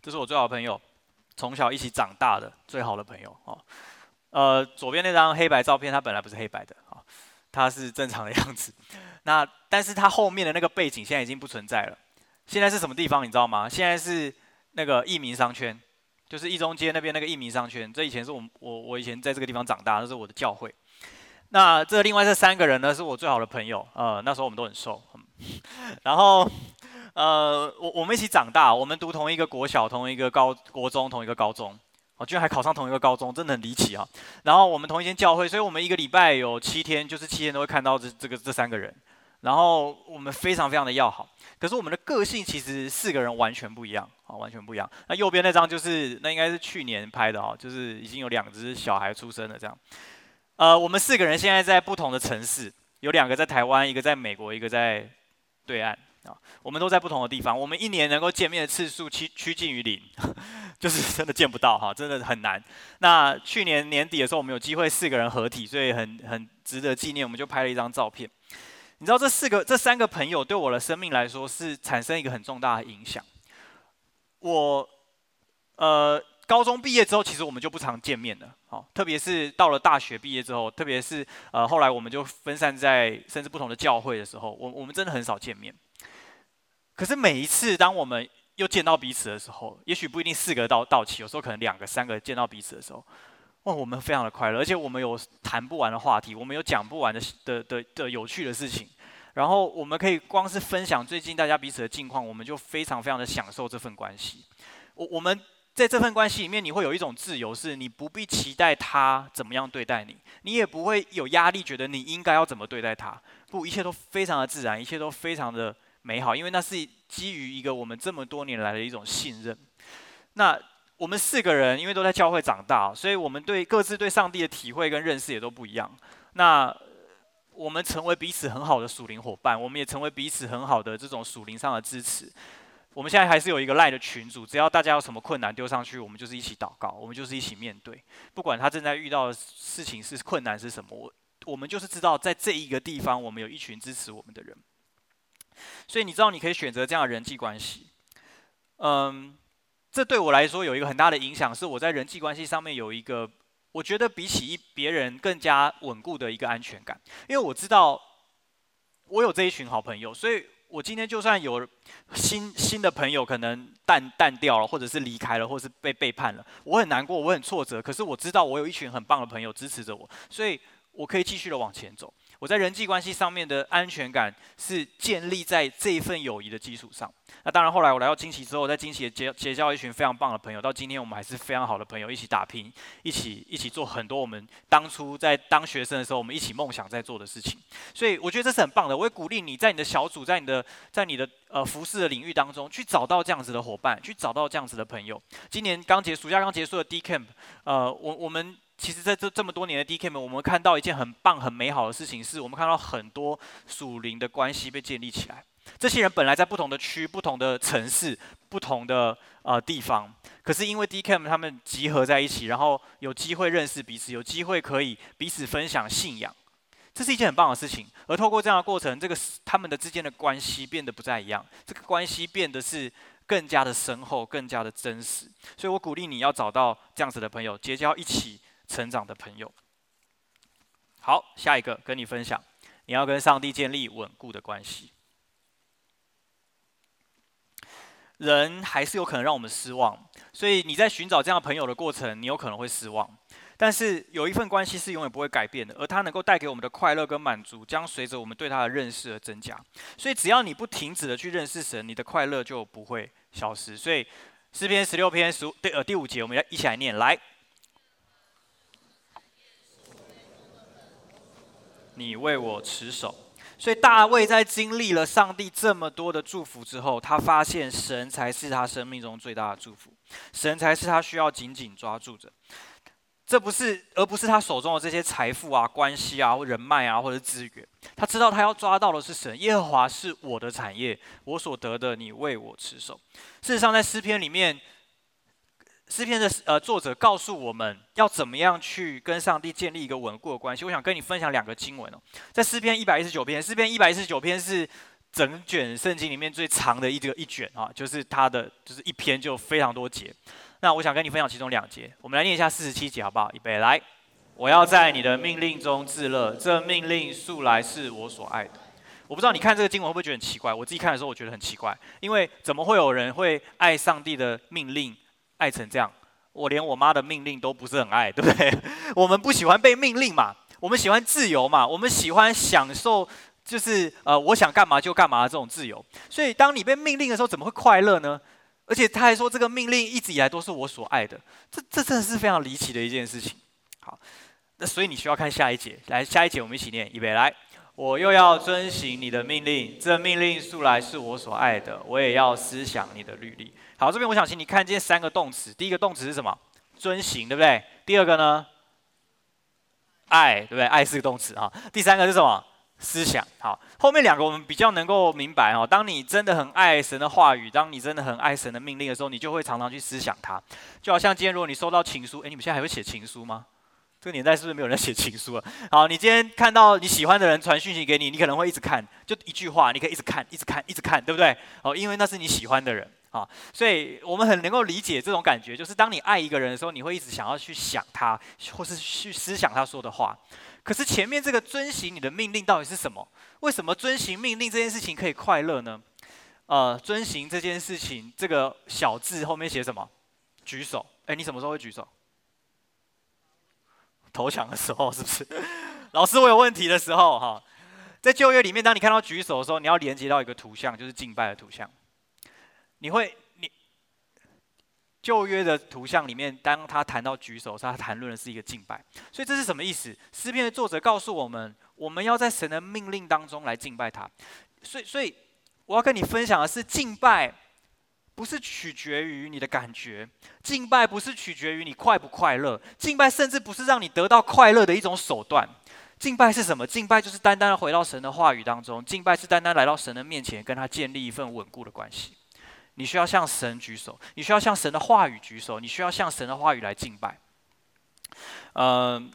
这是我最好的朋友。从小一起长大的最好的朋友哦，呃，左边那张黑白照片，它本来不是黑白的啊，它是正常的样子。那但是它后面的那个背景现在已经不存在了。现在是什么地方你知道吗？现在是那个益民商圈，就是义中街那边那个益民商圈。这以前是我我我以前在这个地方长大，那是我的教会。那这另外这三个人呢，是我最好的朋友。呃，那时候我们都很瘦，嗯、然后。呃，我我们一起长大，我们读同一个国小，同一个高国中，同一个高中，我居然还考上同一个高中，真的很离奇啊！然后我们同一间教会，所以我们一个礼拜有七天，就是七天都会看到这这个这三个人。然后我们非常非常的要好，可是我们的个性其实四个人完全不一样啊，完全不一样。那右边那张就是那应该是去年拍的哦，就是已经有两只小孩出生了这样。呃，我们四个人现在在不同的城市，有两个在台湾，一个在美国，一个在对岸。啊，我们都在不同的地方，我们一年能够见面的次数趋趋近于零，就是真的见不到哈，真的很难。那去年年底的时候，我们有机会四个人合体，所以很很值得纪念，我们就拍了一张照片。你知道这四个这三个朋友对我的生命来说是产生一个很重大的影响。我呃高中毕业之后，其实我们就不常见面了，好，特别是到了大学毕业之后，特别是呃后来我们就分散在甚至不同的教会的时候，我我们真的很少见面。可是每一次当我们又见到彼此的时候，也许不一定四个到到齐，有时候可能两个、三个见到彼此的时候，哇，我们非常的快乐，而且我们有谈不完的话题，我们有讲不完的的的的有趣的事情，然后我们可以光是分享最近大家彼此的近况，我们就非常非常的享受这份关系。我我们在这份关系里面，你会有一种自由，是你不必期待他怎么样对待你，你也不会有压力，觉得你应该要怎么对待他，不，一切都非常的自然，一切都非常的。美好，因为那是基于一个我们这么多年来的一种信任。那我们四个人因为都在教会长大，所以我们对各自对上帝的体会跟认识也都不一样。那我们成为彼此很好的属灵伙伴，我们也成为彼此很好的这种属灵上的支持。我们现在还是有一个赖的群组，只要大家有什么困难丢上去，我们就是一起祷告，我们就是一起面对。不管他正在遇到的事情是困难是什么，我我们就是知道在这一个地方，我们有一群支持我们的人。所以你知道，你可以选择这样的人际关系。嗯，这对我来说有一个很大的影响，是我在人际关系上面有一个，我觉得比起一别人更加稳固的一个安全感。因为我知道我有这一群好朋友，所以我今天就算有新新的朋友可能淡淡掉了，或者是离开了，或者是被背叛了，我很难过，我很挫折。可是我知道我有一群很棒的朋友支持着我，所以我可以继续的往前走。我在人际关系上面的安全感是建立在这一份友谊的基础上。那当然，后来我来到惊奇之后，在惊奇结结交一群非常棒的朋友，到今天我们还是非常好的朋友，一起打拼，一起一起做很多我们当初在当学生的时候，我们一起梦想在做的事情。所以我觉得这是很棒的。我会鼓励你在你的小组，在你的在你的呃服饰的领域当中，去找到这样子的伙伴，去找到这样子的朋友。今年刚结暑假刚结束的 D Camp，呃，我我们。其实，在这这么多年的 D K 们我们看到一件很棒、很美好的事情，是我们看到很多属灵的关系被建立起来。这些人本来在不同的区、不同的城市、不同的呃地方，可是因为 D K 们他们集合在一起，然后有机会认识彼此，有机会可以彼此分享信仰，这是一件很棒的事情。而透过这样的过程，这个他们的之间的关系变得不再一样，这个关系变得是更加的深厚、更加的真实。所以我鼓励你要找到这样子的朋友，结交一起成长的朋友。好，下一个跟你分享，你要跟上帝建立稳固的关系。人还是有可能让我们失望，所以你在寻找这样的朋友的过程，你有可能会失望。但是有一份关系是永远不会改变的，而它能够带给我们的快乐跟满足，将随着我们对它的认识而增加。所以只要你不停止的去认识神，你的快乐就不会消失。所以。诗篇十六篇十五对呃第五节，我们要一起来念来。你为我持守，所以大卫在经历了上帝这么多的祝福之后，他发现神才是他生命中最大的祝福，神才是他需要紧紧抓住的。这不是，而不是他手中的这些财富啊、关系啊、或人脉啊，或者资源。他知道他要抓到的是神，耶和华是我的产业，我所得的，你为我持守。事实上，在诗篇里面，诗篇的呃作者告诉我们要怎么样去跟上帝建立一个稳固的关系。我想跟你分享两个经文哦，在诗篇一百一十九篇，诗篇一百一十九篇是整卷圣经里面最长的一个一卷啊，就是它的就是一篇就非常多节。那我想跟你分享其中两节，我们来念一下四十七节好不好？预备来，我要在你的命令中自乐，这命令素来是我所爱的。我不知道你看这个经文会不会觉得很奇怪？我自己看的时候我觉得很奇怪，因为怎么会有人会爱上帝的命令爱成这样？我连我妈的命令都不是很爱，对不对？我们不喜欢被命令嘛，我们喜欢自由嘛，我们喜欢享受就是呃我想干嘛就干嘛的这种自由。所以当你被命令的时候，怎么会快乐呢？而且他还说，这个命令一直以来都是我所爱的，这这真的是非常离奇的一件事情。好，那所以你需要看下一节，来下一节我们一起念，预备来，我又要遵行你的命令，这命令素来是我所爱的，我也要思想你的律例。好，这边我想请你看见三个动词，第一个动词是什么？遵行，对不对？第二个呢？爱，对不对？爱是个动词啊。第三个是什么？思想。好，后面两个我们比较能够明白哦。当你真的很爱神的话语，当你真的很爱神的命令的时候，你就会常常去思想它。就好像今天，如果你收到情书，诶，你们现在还会写情书吗？这个年代是不是没有人写情书了？好，你今天看到你喜欢的人传讯息给你，你可能会一直看，就一句话，你可以一直看，一直看，一直看，对不对？哦，因为那是你喜欢的人。啊，所以我们很能够理解这种感觉，就是当你爱一个人的时候，你会一直想要去想他，或是去思想他说的话。可是前面这个遵行你的命令到底是什么？为什么遵行命令这件事情可以快乐呢？呃，遵行这件事情，这个小字后面写什么？举手。哎，你什么时候会举手？投降的时候是不是？老师，我有问题的时候哈。在旧约里面，当你看到举手的时候，你要连接到一个图像，就是敬拜的图像。你会，你旧约的图像里面，当他谈到举手，他谈论的是一个敬拜，所以这是什么意思？诗篇的作者告诉我们，我们要在神的命令当中来敬拜他。所以，所以我要跟你分享的是，敬拜不是取决于你的感觉，敬拜不是取决于你快不快乐，敬拜甚至不是让你得到快乐的一种手段。敬拜是什么？敬拜就是单单的回到神的话语当中，敬拜是单单来到神的面前，跟他建立一份稳固的关系。你需要向神举手，你需要向神的话语举手，你需要向神的话语来敬拜。嗯、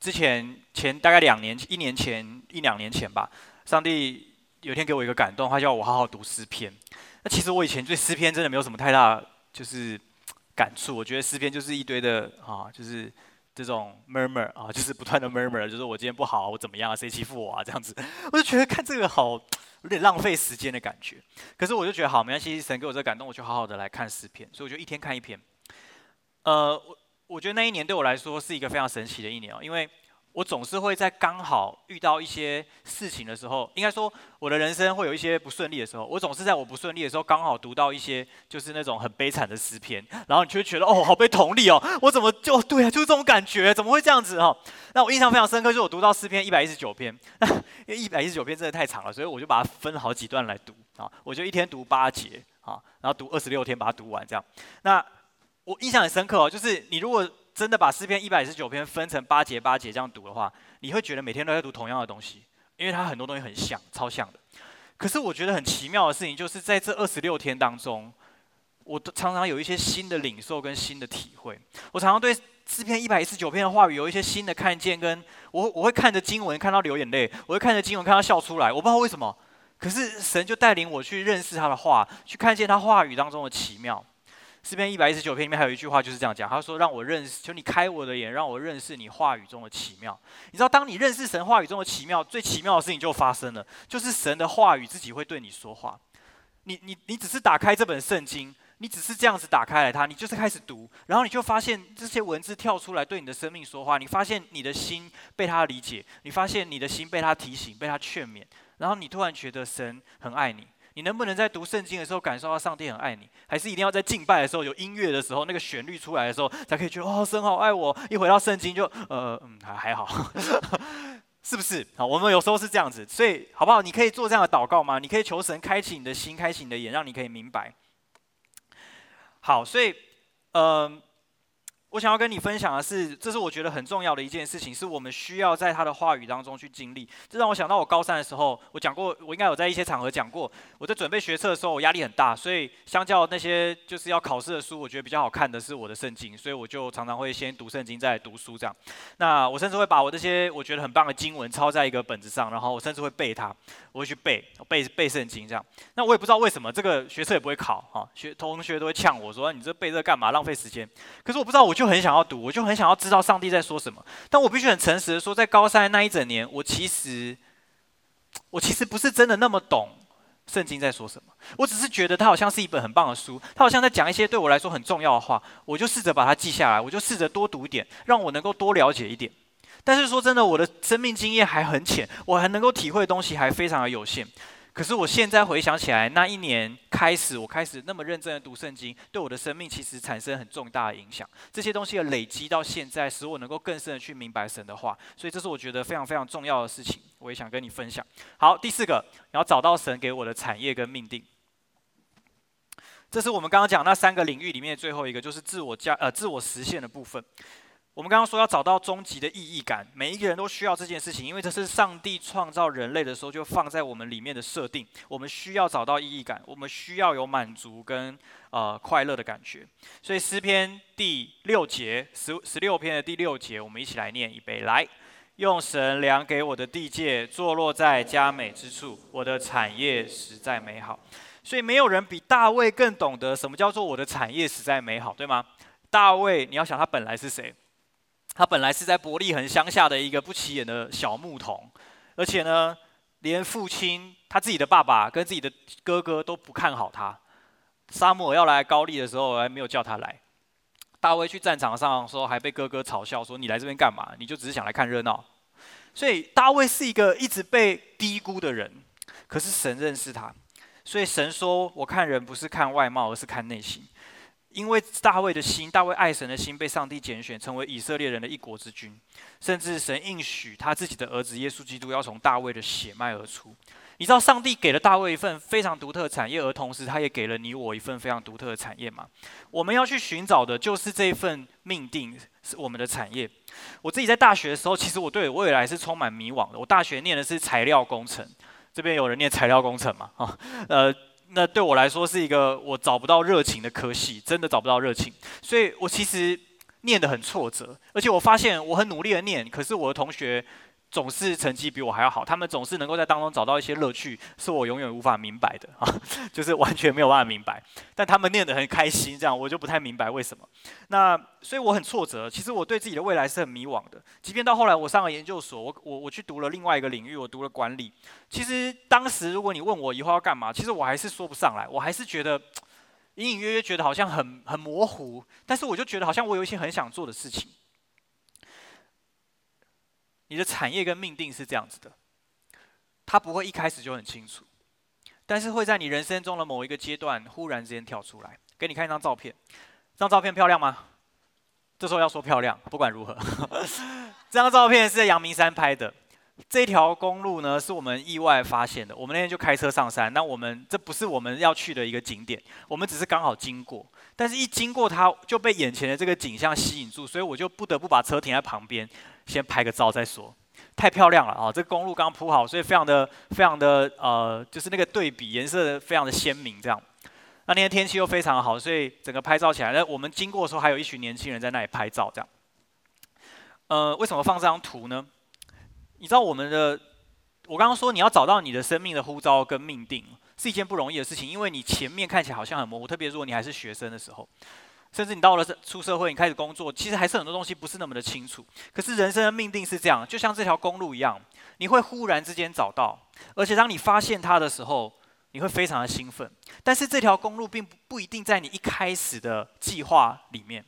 之前前大概两年、一年前、一两年前吧，上帝有一天给我一个感动，他叫我好好读诗篇。那其实我以前对诗篇真的没有什么太大就是感触，我觉得诗篇就是一堆的啊，就是这种 murmur 啊，就是不断的 murmur，就是我今天不好，我怎么样啊，谁欺负我啊，这样子，我就觉得看这个好。有点浪费时间的感觉，可是我就觉得好，没关系，神给我这个感动，我就好好的来看诗篇，所以我就一天看一篇。呃，我我觉得那一年对我来说是一个非常神奇的一年哦，因为我总是会在刚好遇到一些事情的时候，应该说我的人生会有一些不顺利的时候，我总是在我不顺利的时候刚好读到一些就是那种很悲惨的诗篇，然后你就会觉得哦，好被同理哦，我怎么就对啊，就是这种感觉，怎么会这样子哦？那我印象非常深刻，就是我读到诗篇一百一十九篇。因为一百一十九篇真的太长了，所以我就把它分好几段来读啊。我就一天读八节啊，然后读二十六天把它读完这样。那我印象很深刻哦，就是你如果真的把诗篇一百一十九篇分成八节八节这样读的话，你会觉得每天都在读同样的东西，因为它很多东西很像，超像的。可是我觉得很奇妙的事情，就是在这二十六天当中，我都常常有一些新的领受跟新的体会。我常常对。诗篇一百一十九篇的话语有一些新的看见，跟我我会看着经文看到流眼泪，我会看着经文看到笑出来，我不知道为什么，可是神就带领我去认识他的话，去看见他话语当中的奇妙。诗篇一百一十九篇里面还有一句话就是这样讲，他说，让我认识，求你开我的眼，让我认识你话语中的奇妙。你知道，当你认识神话语中的奇妙，最奇妙的事情就发生了，就是神的话语自己会对你说话。你你你只是打开这本圣经。你只是这样子打开来它，你就是开始读，然后你就发现这些文字跳出来对你的生命说话。你发现你的心被他理解，你发现你的心被他提醒、被他劝勉，然后你突然觉得神很爱你，你能不能在读圣经的时候感受到上帝很爱你？还是一定要在敬拜的时候有音乐的时候，那个旋律出来的时候，才可以觉得哦，神好爱我？一回到圣经就呃嗯还还好，是不是？好，我们有时候是这样子，所以好不好？你可以做这样的祷告吗？你可以求神开启你的心，开启你的眼，让你可以明白。好，所以嗯。我想要跟你分享的是，这是我觉得很重要的一件事情，是我们需要在他的话语当中去经历。这让我想到我高三的时候，我讲过，我应该有在一些场合讲过。我在准备学测的时候，我压力很大，所以相较那些就是要考试的书，我觉得比较好看的是我的圣经，所以我就常常会先读圣经，再读书这样。那我甚至会把我这些我觉得很棒的经文抄在一个本子上，然后我甚至会背它，我会去背背背圣经这样。那我也不知道为什么这个学测也不会考哈，学同学都会呛我说，你这背这干嘛，浪费时间。可是我不知道我就。就很想要读，我就很想要知道上帝在说什么。但我必须很诚实的说，在高三那一整年，我其实，我其实不是真的那么懂圣经在说什么。我只是觉得它好像是一本很棒的书，它好像在讲一些对我来说很重要的话。我就试着把它记下来，我就试着多读一点，让我能够多了解一点。但是说真的，我的生命经验还很浅，我还能够体会的东西还非常的有限。可是我现在回想起来，那一年开始，我开始那么认真的读圣经，对我的生命其实产生很重大的影响。这些东西的累积到现在，使我能够更深的去明白神的话。所以这是我觉得非常非常重要的事情，我也想跟你分享。好，第四个，然后找到神给我的产业跟命定。这是我们刚刚讲那三个领域里面的最后一个，就是自我加呃自我实现的部分。我们刚刚说要找到终极的意义感，每一个人都需要这件事情，因为这是上帝创造人类的时候就放在我们里面的设定。我们需要找到意义感，我们需要有满足跟呃快乐的感觉。所以诗篇第六节十十六篇的第六节，我们一起来念一杯：来，用神量给我的地界，坐落在佳美之处，我的产业实在美好。所以没有人比大卫更懂得什么叫做我的产业实在美好，对吗？大卫，你要想他本来是谁？他本来是在伯利恒乡下的一个不起眼的小牧童，而且呢，连父亲他自己的爸爸跟自己的哥哥都不看好他。沙漠要来高丽的时候，还没有叫他来。大卫去战场上说，还被哥哥嘲笑说：“你来这边干嘛？你就只是想来看热闹。”所以大卫是一个一直被低估的人。可是神认识他，所以神说：“我看人不是看外貌，而是看内心。”因为大卫的心，大卫爱神的心被上帝拣选，成为以色列人的一国之君，甚至神应许他自己的儿子耶稣基督要从大卫的血脉而出。你知道上帝给了大卫一份非常独特的产业，而同时他也给了你我一份非常独特的产业吗？我们要去寻找的就是这一份命定，是我们的产业。我自己在大学的时候，其实我对未来是充满迷惘的。我大学念的是材料工程，这边有人念材料工程吗？啊，呃。那对我来说是一个我找不到热情的科系，真的找不到热情，所以我其实念得很挫折，而且我发现我很努力的念，可是我的同学。总是成绩比我还要好，他们总是能够在当中找到一些乐趣，是我永远无法明白的啊，就是完全没有办法明白。但他们念得很开心，这样我就不太明白为什么。那所以我很挫折，其实我对自己的未来是很迷惘的。即便到后来我上了研究所，我我我去读了另外一个领域，我读了管理。其实当时如果你问我以后要干嘛，其实我还是说不上来，我还是觉得 隐隐约约觉得好像很很模糊。但是我就觉得好像我有一些很想做的事情。你的产业跟命定是这样子的，它不会一开始就很清楚，但是会在你人生中的某一个阶段忽然之间跳出来。给你看一张照片，这张照片漂亮吗？这时候要说漂亮，不管如何，这张照片是在阳明山拍的。这条公路呢，是我们意外发现的。我们那天就开车上山，那我们这不是我们要去的一个景点，我们只是刚好经过。但是一经过它，就被眼前的这个景象吸引住，所以我就不得不把车停在旁边。先拍个照再说，太漂亮了啊！这公路刚铺好，所以非常的、非常的呃，就是那个对比颜色非常的鲜明。这样，那天天气又非常好，所以整个拍照起来，那我们经过的时候还有一群年轻人在那里拍照。这样，呃，为什么放这张图呢？你知道我们的，我刚刚说你要找到你的生命的呼召跟命定是一件不容易的事情，因为你前面看起来好像很模糊，特别如果你还是学生的时候。甚至你到了出社会，你开始工作，其实还是很多东西不是那么的清楚。可是人生的命定是这样，就像这条公路一样，你会忽然之间找到，而且当你发现它的时候，你会非常的兴奋。但是这条公路并不不一定在你一开始的计划里面，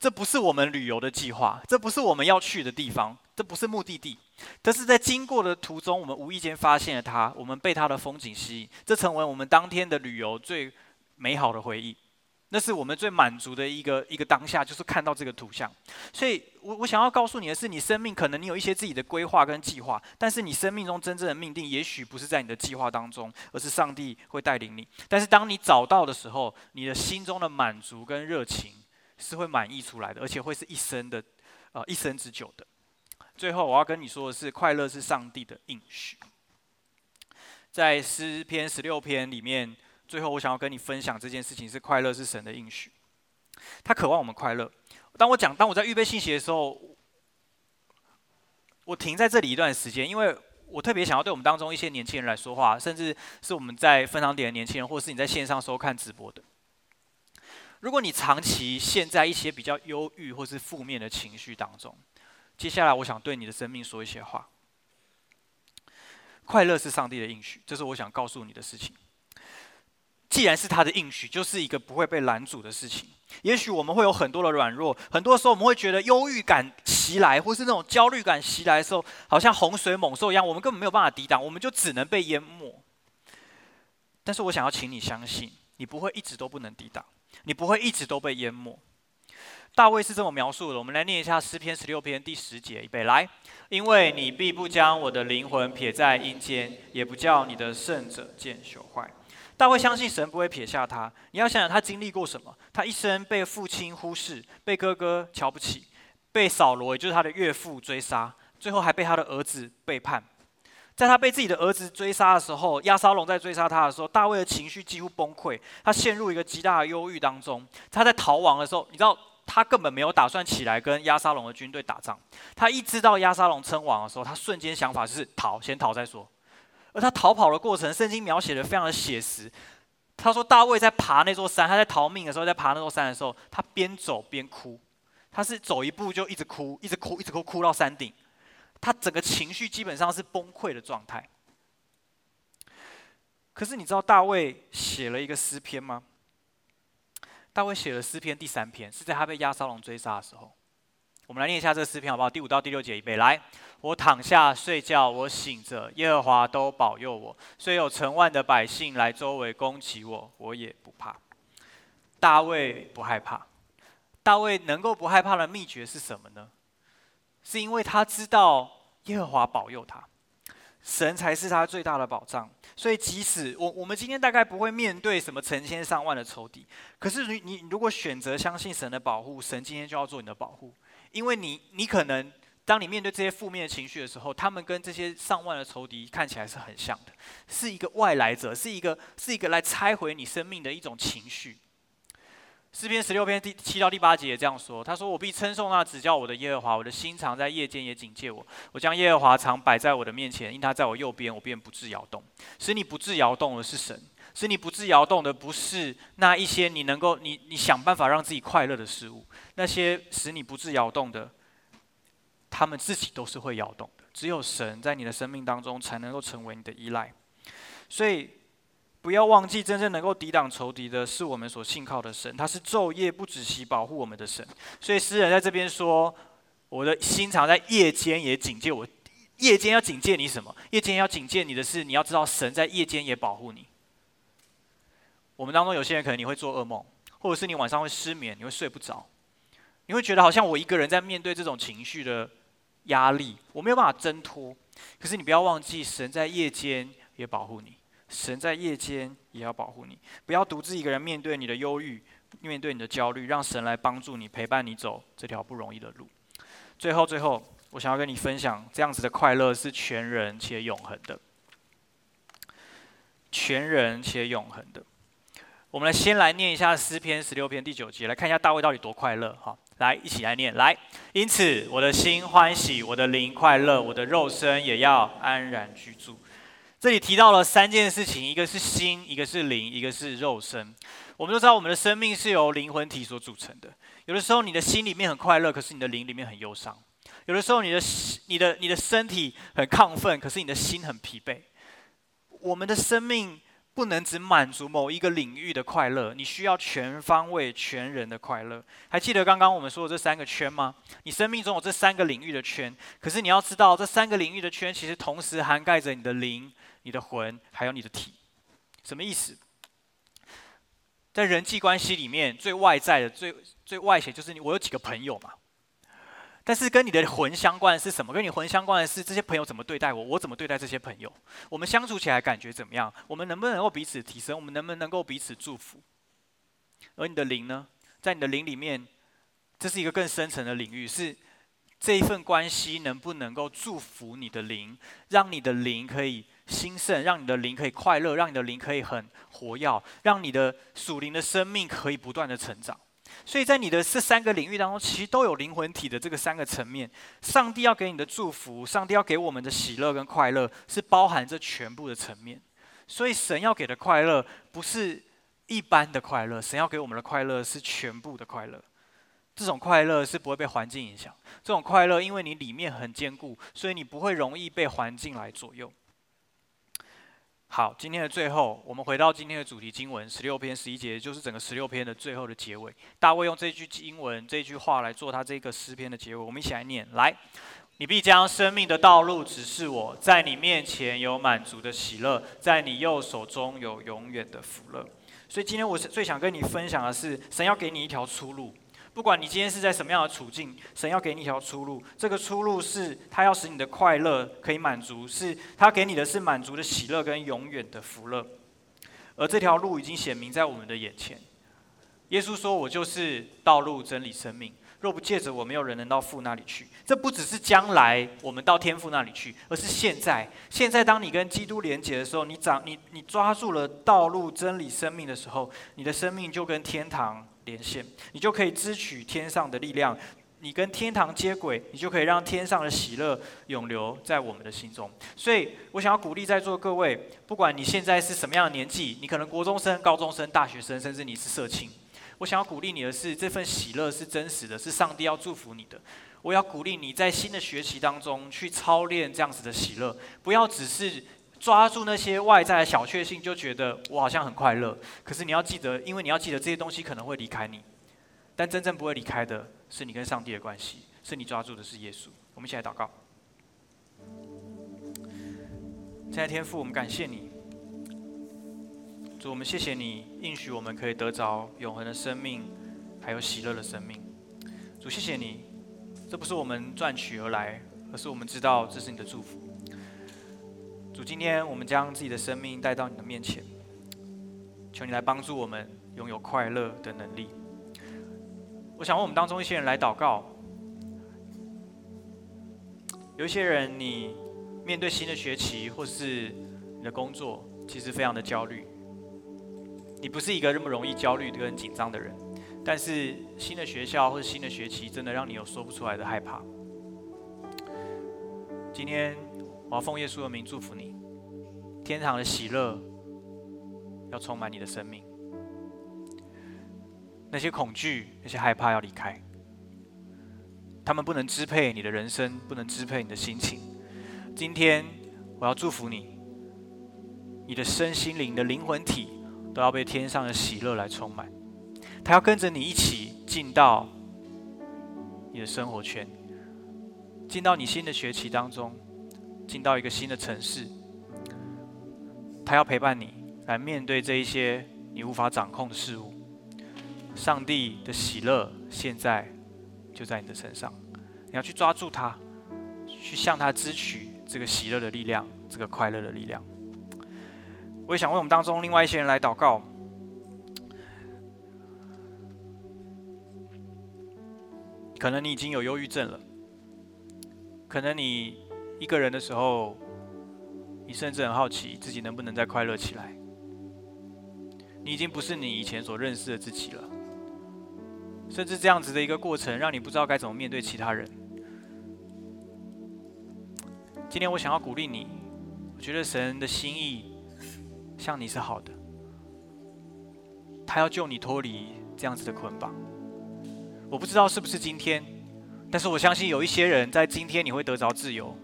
这不是我们旅游的计划，这不是我们要去的地方。这不是目的地，但是在经过的途中，我们无意间发现了它，我们被它的风景吸引，这成为我们当天的旅游最美好的回忆。那是我们最满足的一个一个当下，就是看到这个图像。所以我我想要告诉你的是，你生命可能你有一些自己的规划跟计划，但是你生命中真正的命定，也许不是在你的计划当中，而是上帝会带领你。但是当你找到的时候，你的心中的满足跟热情是会满溢出来的，而且会是一生的，呃，一生之久的。最后我要跟你说的是，快乐是上帝的应许，在诗篇十六篇里面。最后，我想要跟你分享这件事情是快乐是神的应许，他渴望我们快乐。当我讲，当我在预备信息的时候，我停在这里一段时间，因为我特别想要对我们当中一些年轻人来说话，甚至是我们在分堂点的年轻人，或是你在线上收看直播的。如果你长期陷在一些比较忧郁或是负面的情绪当中，接下来我想对你的生命说一些话。快乐是上帝的应许，这是我想告诉你的事情。既然是他的应许，就是一个不会被拦阻的事情。也许我们会有很多的软弱，很多时候我们会觉得忧郁感袭来，或是那种焦虑感袭来的时候，好像洪水猛兽一样，我们根本没有办法抵挡，我们就只能被淹没。但是我想要请你相信，你不会一直都不能抵挡，你不会一直都被淹没。大卫是这么描述的，我们来念一下诗篇十六篇第十节，预备来，因为你必不将我的灵魂撇在阴间，也不叫你的圣者见朽坏。大卫相信神不会撇下他。你要想想他经历过什么？他一生被父亲忽视，被哥哥瞧不起，被扫罗也就是他的岳父追杀，最后还被他的儿子背叛。在他被自己的儿子追杀的时候，押沙龙在追杀他的时候，大卫的情绪几乎崩溃，他陷入一个极大的忧郁当中。他在逃亡的时候，你知道他根本没有打算起来跟押沙龙的军队打仗。他一知道押沙龙称王的时候，他瞬间想法就是逃，先逃再说。而他逃跑的过程，圣经描写的非常的写实。他说，大卫在爬那座山，他在逃命的时候，在爬那座山的时候，他边走边哭。他是走一步就一直哭，一直哭，一直哭，哭到山顶。他整个情绪基本上是崩溃的状态。可是你知道大卫写了一个诗篇吗？大卫写了诗篇第三篇，是在他被押沙龙追杀的时候。我们来念一下这个诗篇好不好？第五到第六节，预备来。我躺下睡觉，我醒着，耶和华都保佑我。虽有成万的百姓来周围攻击我，我也不怕。大卫不害怕。大卫能够不害怕的秘诀是什么呢？是因为他知道耶和华保佑他，神才是他最大的保障。所以即使我我们今天大概不会面对什么成千上万的仇敌，可是你你如果选择相信神的保护，神今天就要做你的保护。因为你，你可能当你面对这些负面的情绪的时候，他们跟这些上万的仇敌看起来是很像的，是一个外来者，是一个是一个来拆毁你生命的一种情绪。诗篇十六篇第七到第八节也这样说，他说：“我必称颂那指教我的耶和华，我的心常在夜间也警戒我。我将耶和华常摆在我的面前，因他在我右边，我便不致摇动。使你不致摇动的是神，使你不致摇动的不是那一些你能够你你想办法让自己快乐的事物。”那些使你不致摇动的，他们自己都是会摇动的。只有神在你的生命当中才能够成为你的依赖。所以不要忘记，真正能够抵挡仇敌的是我们所信靠的神，他是昼夜不止息保护我们的神。所以诗人在这边说：“我的心常在夜间也警戒我。”夜间要警戒你什么？夜间要警戒你的是，你要知道神在夜间也保护你。我们当中有些人可能你会做噩梦，或者是你晚上会失眠，你会睡不着。你会觉得好像我一个人在面对这种情绪的压力，我没有办法挣脱。可是你不要忘记，神在夜间也保护你，神在夜间也要保护你。不要独自一个人面对你的忧郁，面对你的焦虑，让神来帮助你，陪伴你走这条不容易的路。最后，最后，我想要跟你分享，这样子的快乐是全人且永恒的，全人且永恒的。我们来先来念一下诗篇十六篇第九节，来看一下大卫到底多快乐哈。来，一起来念。来，因此我的心欢喜，我的灵快乐，我的肉身也要安然居住。这里提到了三件事情，一个是心，一个是灵，一个是肉身。我们都知道，我们的生命是由灵魂体所组成的。有的时候，你的心里面很快乐，可是你的灵里面很忧伤；有的时候，你的、你的、你的身体很亢奋，可是你的心很疲惫。我们的生命不能只满足某一个领域的快乐，你需要全方位、全人的快乐。还记得刚刚我们说的这三个圈吗？你生命中有这三个领域的圈，可是你要知道，这三个领域的圈其实同时涵盖着你的灵、你的魂，还有你的体。什么意思？在人际关系里面，最外在的、最最外显就是你，我有几个朋友嘛。但是跟你的魂相关的是什么？跟你魂相关的是这些朋友怎么对待我，我怎么对待这些朋友？我们相处起来感觉怎么样？我们能不能够彼此提升？我们能不能够彼此祝福？而你的灵呢？在你的灵里面，这是一个更深层的领域，是这一份关系能不能够祝福你的灵，让你的灵可以兴盛，让你的灵可以快乐，让你的灵可以很活跃，让你的属灵的生命可以不断的成长。所以在你的这三个领域当中，其实都有灵魂体的这个三个层面。上帝要给你的祝福，上帝要给我们的喜乐跟快乐，是包含这全部的层面。所以神要给的快乐不是一般的快乐，神要给我们的快乐是全部的快乐。这种快乐是不会被环境影响，这种快乐因为你里面很坚固，所以你不会容易被环境来左右。好，今天的最后，我们回到今天的主题经文十六篇十一节，就是整个十六篇的最后的结尾。大卫用这句经文、这句话来做他这个诗篇的结尾。我们一起来念：来，你必将生命的道路指示我，在你面前有满足的喜乐，在你右手中有永远的福乐。所以今天我是最想跟你分享的是，神要给你一条出路。不管你今天是在什么样的处境，神要给你一条出路。这个出路是他要使你的快乐可以满足，是他给你的是满足的喜乐跟永远的福乐。而这条路已经显明在我们的眼前。耶稣说：“我就是道路、真理、生命。若不借着我，没有人能到父那里去。”这不只是将来我们到天父那里去，而是现在。现在，当你跟基督连结的时候，你长你你抓住了道路、真理、生命的时候，你的生命就跟天堂。连线，你就可以支取天上的力量；你跟天堂接轨，你就可以让天上的喜乐永留在我们的心中。所以我想要鼓励在座各位，不管你现在是什么样的年纪，你可能国中生、高中生、大学生，甚至你是社青，我想要鼓励你的是，这份喜乐是真实的，是上帝要祝福你的。我要鼓励你在新的学期当中去操练这样子的喜乐，不要只是。抓住那些外在的小确幸，就觉得我好像很快乐。可是你要记得，因为你要记得这些东西可能会离开你，但真正不会离开的是你跟上帝的关系，是你抓住的是耶稣。我们一起来祷告。亲爱的天父，我们感谢你，主，我们谢谢你应许我们可以得着永恒的生命，还有喜乐的生命。主，谢谢你，这不是我们赚取而来，而是我们知道这是你的祝福。主，今天我们将自己的生命带到你的面前，求你来帮助我们拥有快乐的能力。我想问我们当中一些人来祷告，有一些人你面对新的学期或是你的工作，其实非常的焦虑。你不是一个那么容易焦虑跟紧张的人，但是新的学校或者新的学期真的让你有说不出来的害怕。今天。我要奉耶稣的名祝福你，天堂的喜乐要充满你的生命，那些恐惧、那些害怕要离开，他们不能支配你的人生，不能支配你的心情。今天我要祝福你，你的身心灵的灵魂体都要被天上的喜乐来充满，他要跟着你一起进到你的生活圈，进到你新的学期当中。进到一个新的城市，他要陪伴你来面对这一些你无法掌控的事物。上帝的喜乐现在就在你的身上，你要去抓住它，去向他支取这个喜乐的力量，这个快乐的力量。我也想为我们当中另外一些人来祷告，可能你已经有忧郁症了，可能你。一个人的时候，你甚至很好奇自己能不能再快乐起来。你已经不是你以前所认识的自己了，甚至这样子的一个过程，让你不知道该怎么面对其他人。今天我想要鼓励你，我觉得神的心意向你是好的，他要救你脱离这样子的捆绑。我不知道是不是今天，但是我相信有一些人在今天你会得着自由。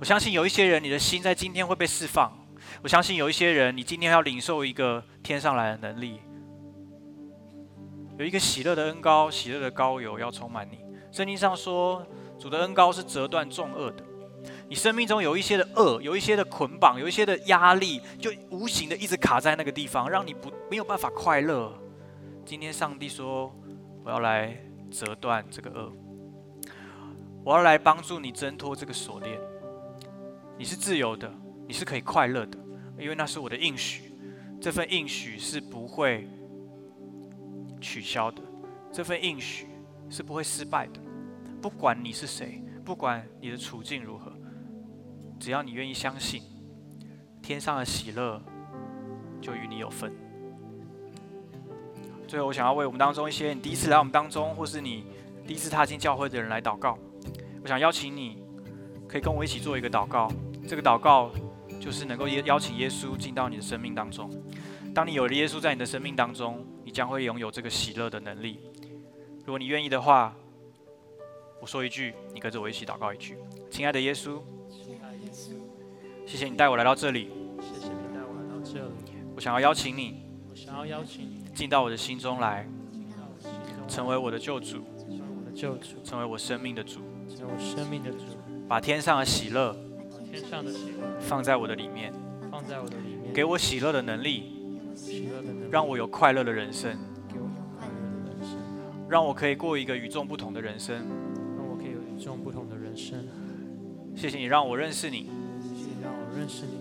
我相信有一些人，你的心在今天会被释放。我相信有一些人，你今天要领受一个天上来的能力，有一个喜乐的恩高、喜乐的膏油要充满你。圣经上说，主的恩高是折断众恶的。你生命中有一些的恶，有一些的捆绑，有一些的压力，就无形的一直卡在那个地方，让你不没有办法快乐。今天上帝说，我要来折断这个恶，我要来帮助你挣脱这个锁链。你是自由的，你是可以快乐的。因为那是我的应许，这份应许是不会取消的，这份应许是不会失败的。不管你是谁，不管你的处境如何，只要你愿意相信，天上的喜乐就与你有份。最后，我想要为我们当中一些你第一次来我们当中，或是你第一次踏进教会的人来祷告。我想邀请你，可以跟我一起做一个祷告。这个祷告。就是能够邀邀请耶稣进到你的生命当中。当你有了耶稣在你的生命当中，你将会拥有这个喜乐的能力。如果你愿意的话，我说一句，你跟着我一起祷告一句。亲爱的耶稣，亲爱的耶稣，谢谢你带我来到这里。谢谢你带我来到这里。我想要邀请你，我想要邀请你进到我的心中来，进到我的心中来，成为我的救主，成为我的救主，成为我生命的主，成为我生命的主，把天上的喜乐。天上的喜乐放在我的里面，放在我的里面，给我喜乐的能力，喜乐的能力，让我有快乐的人生，给我有快乐的人生，让我可以过一个与众不同的人生，让我可以有与众不同的人生。谢谢你让我认识你，谢谢你让我认识你。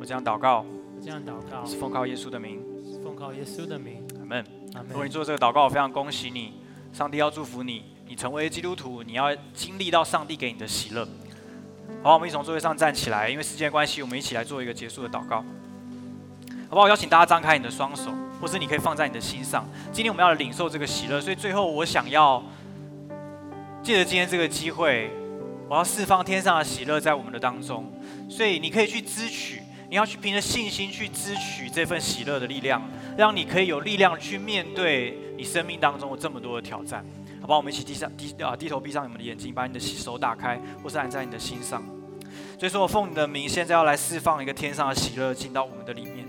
我这样祷告，我这样祷告，是奉靠耶稣的名，是奉靠耶稣的名。阿门。阿门。如果你做这个祷告，我非常恭喜你，上帝要祝福你，你成为基督徒，你要经历到上帝给你的喜乐。好，我们一起从座位上站起来，因为时间关系，我们一起来做一个结束的祷告。好不好？邀请大家张开你的双手，或是你可以放在你的心上。今天我们要领受这个喜乐，所以最后我想要借着今天这个机会，我要释放天上的喜乐在我们的当中。所以你可以去支取，你要去凭着信心去支取这份喜乐的力量，让你可以有力量去面对你生命当中的这么多的挑战。好不好？我们一起低上低啊，低头闭上你们的眼睛，把你的手打开，或是按在你的心上。所以说我奉你的名，现在要来释放一个天上的喜乐进到我们的里面。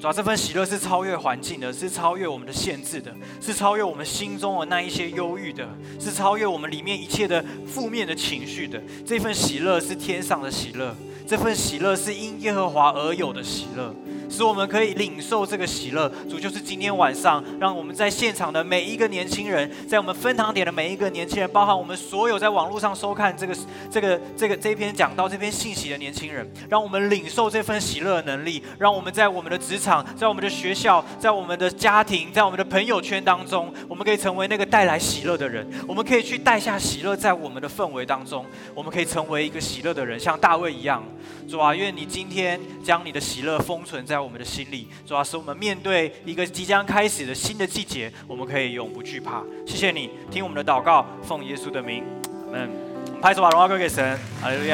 主要这份喜乐是超越环境的，是超越我们的限制的，是超越我们心中的那一些忧郁的，是超越我们里面一切的负面的情绪的。这份喜乐是天上的喜乐，这份喜乐是因耶和华而有的喜乐。使我们可以领受这个喜乐，主就是今天晚上，让我们在现场的每一个年轻人，在我们分堂点的每一个年轻人，包含我们所有在网络上收看这个、这个、这个这篇讲到这篇信息的年轻人，让我们领受这份喜乐的能力，让我们在我们的职场、在我们的学校、在我们的家庭、在我们的朋友圈当中，我们可以成为那个带来喜乐的人，我们可以去带下喜乐在我们的氛围当中，我们可以成为一个喜乐的人，像大卫一样。主啊，愿你今天将你的喜乐封存在在我们的心里，主要是我们面对一个即将开始的新的季节，我们可以永不惧怕。谢谢你听我们的祷告，奉耶稣的名，阿门。我们拍手把荣耀归给神，阿利路亚。